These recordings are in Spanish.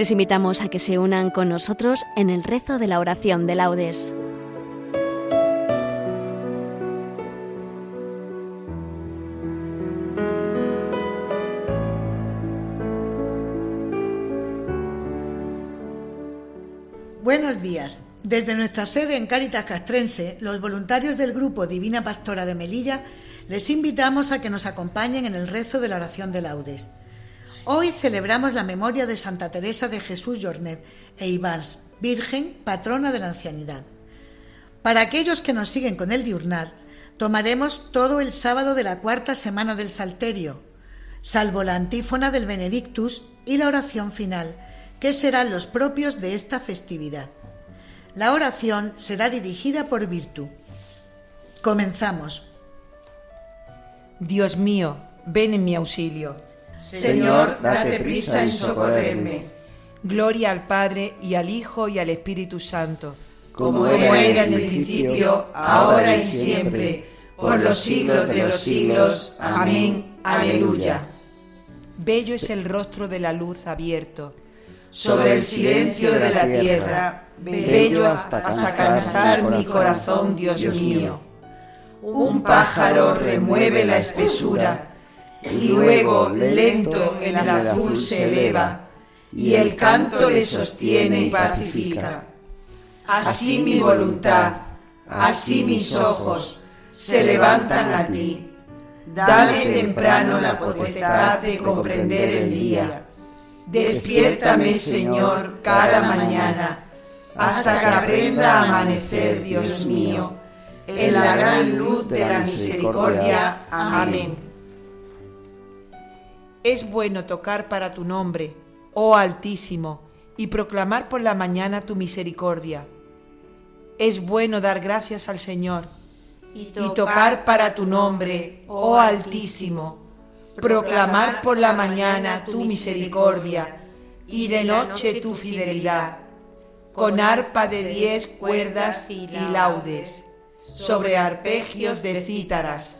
Les invitamos a que se unan con nosotros en el rezo de la oración de laudes. Buenos días. Desde nuestra sede en Cáritas Castrense, los voluntarios del grupo Divina Pastora de Melilla les invitamos a que nos acompañen en el rezo de la oración de laudes. Hoy celebramos la memoria de Santa Teresa de Jesús Jornet e Ibars, Virgen, patrona de la ancianidad. Para aquellos que nos siguen con el diurnal, tomaremos todo el sábado de la cuarta semana del Salterio, salvo la antífona del Benedictus y la oración final, que serán los propios de esta festividad. La oración será dirigida por Virtu. Comenzamos. Dios mío, ven en mi auxilio. Señor, date prisa en socorrerme. Gloria al Padre y al Hijo y al Espíritu Santo. Como era en el principio, ahora y siempre, por los siglos de los siglos. Amén. Aleluya. Bello es el rostro de la luz abierto sobre el silencio de la tierra, bello hasta, cansar mi corazón, Dios mío. Un pájaro remueve la espesura y luego lento en el azul se eleva y el canto le sostiene y pacifica. Así mi voluntad, así mis ojos se levantan a ti. Dame temprano la potestad de comprender el día Despiértame, Señor, cada mañana, hasta que aprenda a amanecer, Dios mío, en la gran luz de la misericordia. Amén. Es bueno tocar para tu nombre, oh Altísimo, y proclamar por la mañana tu misericordia. Es bueno dar gracias al Señor y tocar para tu nombre, oh Altísimo proclamar por la mañana tu misericordia y de noche tu fidelidad, con arpa de diez cuerdas y laudes, sobre arpegios de cítaras.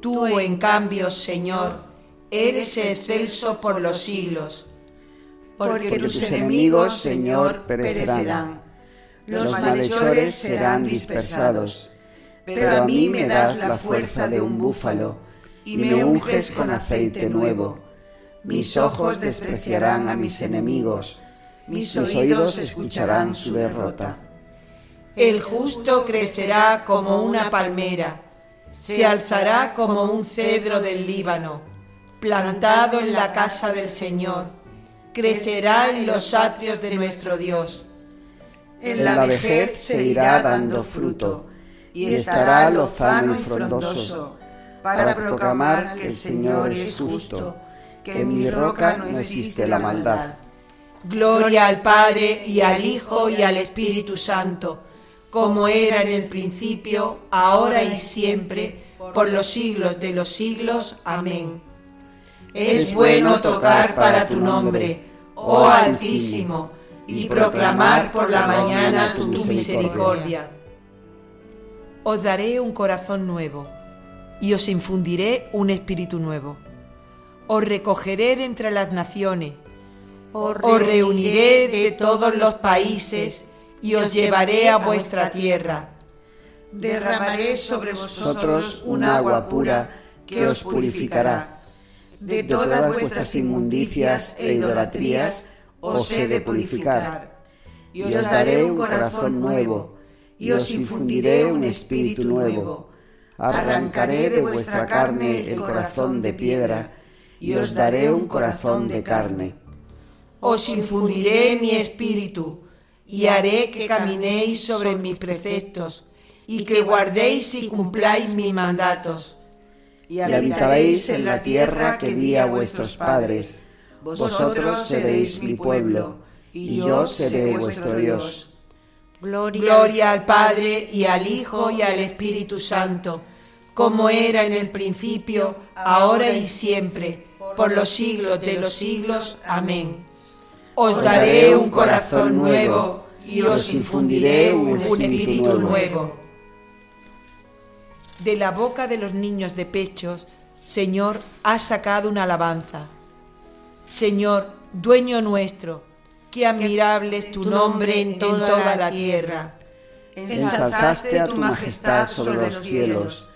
Tú, en cambio, Señor, eres excelso por los siglos. Porque tus enemigos, Señor, perecerán. Los malhechores serán dispersados. Pero a mí me das la fuerza de un búfalo y me unges con aceite nuevo mis ojos despreciarán a mis enemigos, mis oídos escucharán su derrota. El justo crecerá como una palmera, se alzará como un cedro del Líbano, plantado en la casa del Señor, crecerá en los atrios de nuestro Dios. En la vejez se irá dando fruto y estará lozano y frondoso para proclamar que el Señor es justo que en mi roca no existe la maldad. Gloria al Padre y al Hijo y al Espíritu Santo, como era en el principio, ahora y siempre, por los siglos de los siglos. Amén. Es bueno tocar para tu nombre, oh Altísimo, y proclamar por la mañana tu misericordia. Os daré un corazón nuevo, y os infundiré un espíritu nuevo os recogeré de entre las naciones, os reuniré de todos los países y os llevaré a vuestra tierra. Derramaré sobre vosotros un agua pura que os purificará. De todas vuestras inmundicias e idolatrías os he de purificar. Y os daré un corazón nuevo, y os infundiré un espíritu nuevo. Arrancaré de vuestra carne el corazón de piedra, y os daré un corazón de carne. Os infundiré mi espíritu y haré que caminéis sobre mis preceptos y que guardéis y cumpláis mis mandatos. Y habitaréis en la tierra que di a vuestros padres. Vosotros seréis mi pueblo y yo seré vuestro Dios. Gloria al Padre y al Hijo y al Espíritu Santo, como era en el principio, ahora y siempre, por los siglos de los siglos. Amén. Os daré un corazón nuevo y os infundiré un espíritu nuevo. De la boca de los niños de pechos, Señor, has sacado una alabanza. Señor, dueño nuestro, qué admirable es tu nombre en toda la tierra. Ensalzaste a tu majestad sobre los cielos.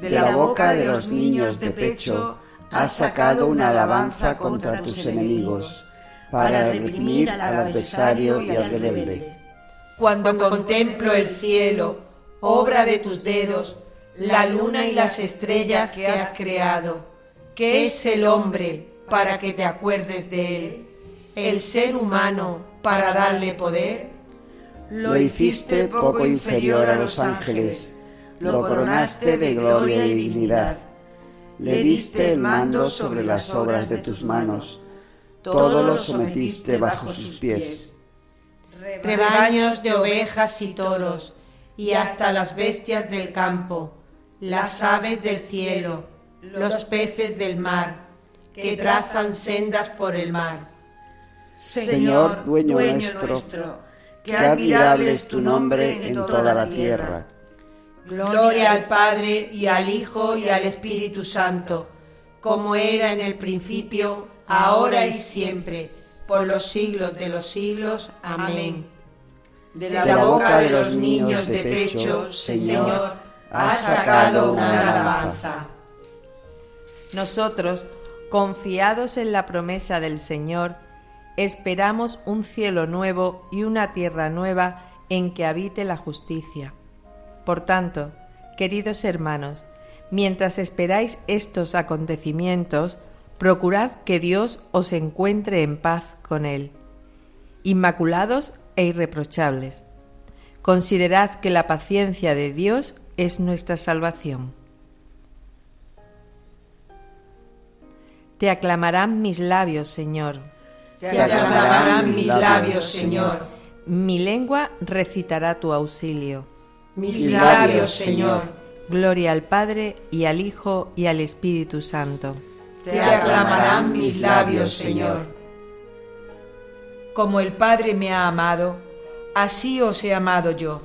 De la boca de los niños de pecho has sacado una alabanza contra tus enemigos, para reprimir al adversario y al rebelde. Cuando contemplo el cielo, obra de tus dedos, la luna y las estrellas que has creado. ¿Qué es el hombre para que te acuerdes de él? ¿El ser humano para darle poder? Lo hiciste poco inferior a los ángeles, lo coronaste de gloria y dignidad. Le diste el mando sobre las obras de tus manos, todo lo sometiste bajo sus pies. Rebaños de ovejas y toros, y hasta las bestias del campo las aves del cielo, los peces del mar, que trazan sendas por el mar. Señor, dueño, nuestro, que admirable es tu nombre en toda la tierra. Gloria al Padre y al Hijo y al Espíritu Santo, como era en el principio, ahora y siempre, por los siglos de los siglos. Amén. De la boca de los niños de pecho, Señor, ha sacado una alabanza. Nosotros, confiados en la promesa del Señor, esperamos un cielo nuevo y una tierra nueva en que habite la justicia. Por tanto, queridos hermanos, mientras esperáis estos acontecimientos, procurad que Dios os encuentre en paz con Él, inmaculados e irreprochables. Considerad que la paciencia de Dios es nuestra salvación. Te aclamarán mis labios, Señor. Te aclamarán mis labios, Señor. Mi lengua recitará tu auxilio. Mis labios, Señor. Gloria al Padre y al Hijo y al Espíritu Santo. Te aclamarán mis labios, Señor. Como el Padre me ha amado, así os he amado yo.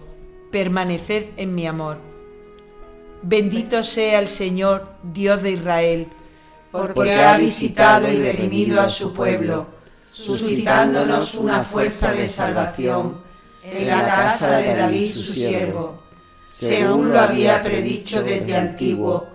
Permaneced en mi amor. Bendito sea el Señor, Dios de Israel, porque ha visitado y redimido a su pueblo, suscitándonos una fuerza de salvación en la casa de David su siervo, según lo había predicho desde antiguo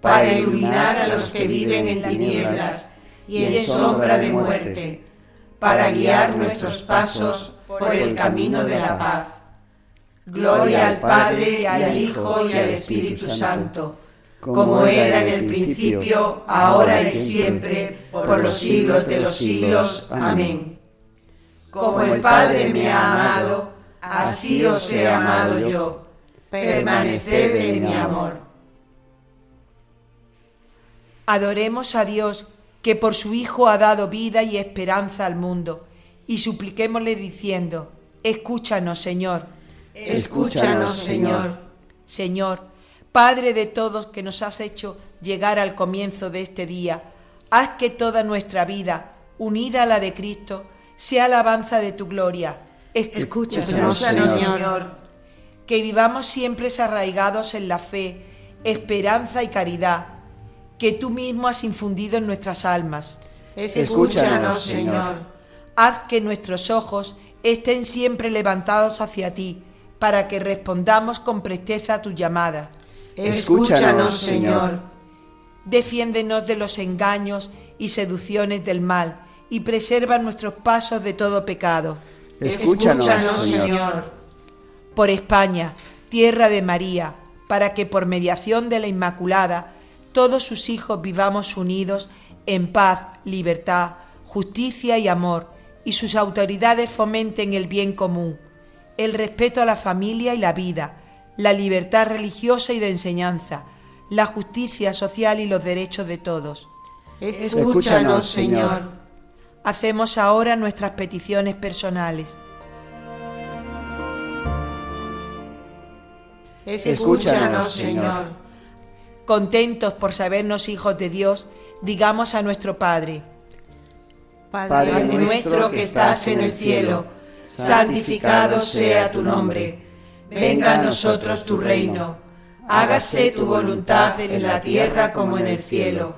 para iluminar a los que viven en tinieblas y en sombra de muerte, para guiar nuestros pasos por el camino de la paz Gloria al Padre y al Hijo y al Espíritu Santo, como era en el principio, ahora y siempre, por los siglos de los siglos. Amén. Como el Padre me ha amado, así os he amado yo. Permaneced en mi amor. Adoremos a Dios, que por su Hijo ha dado vida y esperanza al mundo, y supliquémosle diciendo, Escúchanos, Señor Escúchanos, Señor. Señor, Padre de todos que nos has hecho llegar al comienzo de este día, haz que toda nuestra vida, unida a la de Cristo, sea alabanza de tu gloria. Escúchanos, Señor. Que vivamos siempre arraigados en la fe, esperanza y caridad que tú mismo has infundido en nuestras almas. Escúchanos, Señor. Haz que nuestros ojos estén siempre levantados hacia ti, para que respondamos con presteza a tu llamada. Escúchanos, Señor. Defiéndenos de los engaños y seducciones del mal, y preserva nuestros pasos de todo pecado. Escúchanos, Señor. Por España, tierra de María, para que por mediación de la Inmaculada todos sus hijos vivamos unidos en paz, libertad, justicia y amor, y sus autoridades fomenten el bien común, el respeto a la familia y la vida, la libertad religiosa y de enseñanza, la justicia social y los derechos de todos. Escúchanos, Señor. Hacemos ahora nuestras peticiones personales. Escúchanos, Señor. Contentos por sabernos hijos de Dios, digamos a nuestro Padre. Padre nuestro que estás en el cielo, santificado sea tu nombre. Venga a nosotros tu reino. Hágase tu voluntad en la tierra como en el cielo.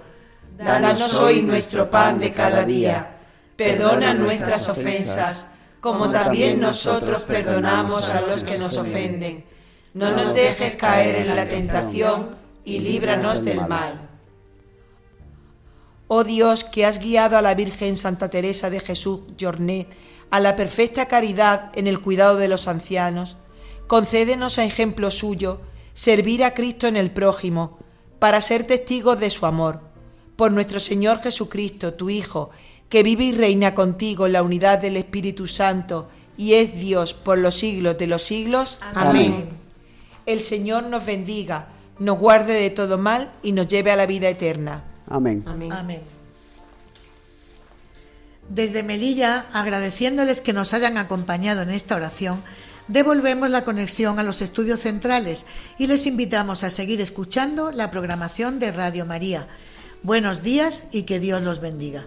Danos hoy nuestro pan de cada día. Perdona nuestras ofensas, como también nosotros perdonamos a los que nos ofenden no nos dejes caer en la tentación y líbranos del mal. Oh Dios, que has guiado a la Virgen Santa Teresa de Jesús Jornet a la perfecta caridad en el cuidado de los ancianos, concédenos a ejemplo suyo servir a Cristo en el prójimo, para ser testigos de su amor. Por nuestro Señor Jesucristo, tu Hijo, que vive y reina contigo en la unidad del Espíritu Santo y es Dios por los siglos de los siglos. Amén el Señor nos bendiga, nos guarde de todo mal y nos lleve a la vida eterna. Amén. Amén. Desde Melilla, agradeciéndoles que nos hayan acompañado en esta oración, devolvemos la conexión a los estudios centrales y les invitamos a seguir escuchando la programación de Radio María. Buenos días y que Dios los bendiga.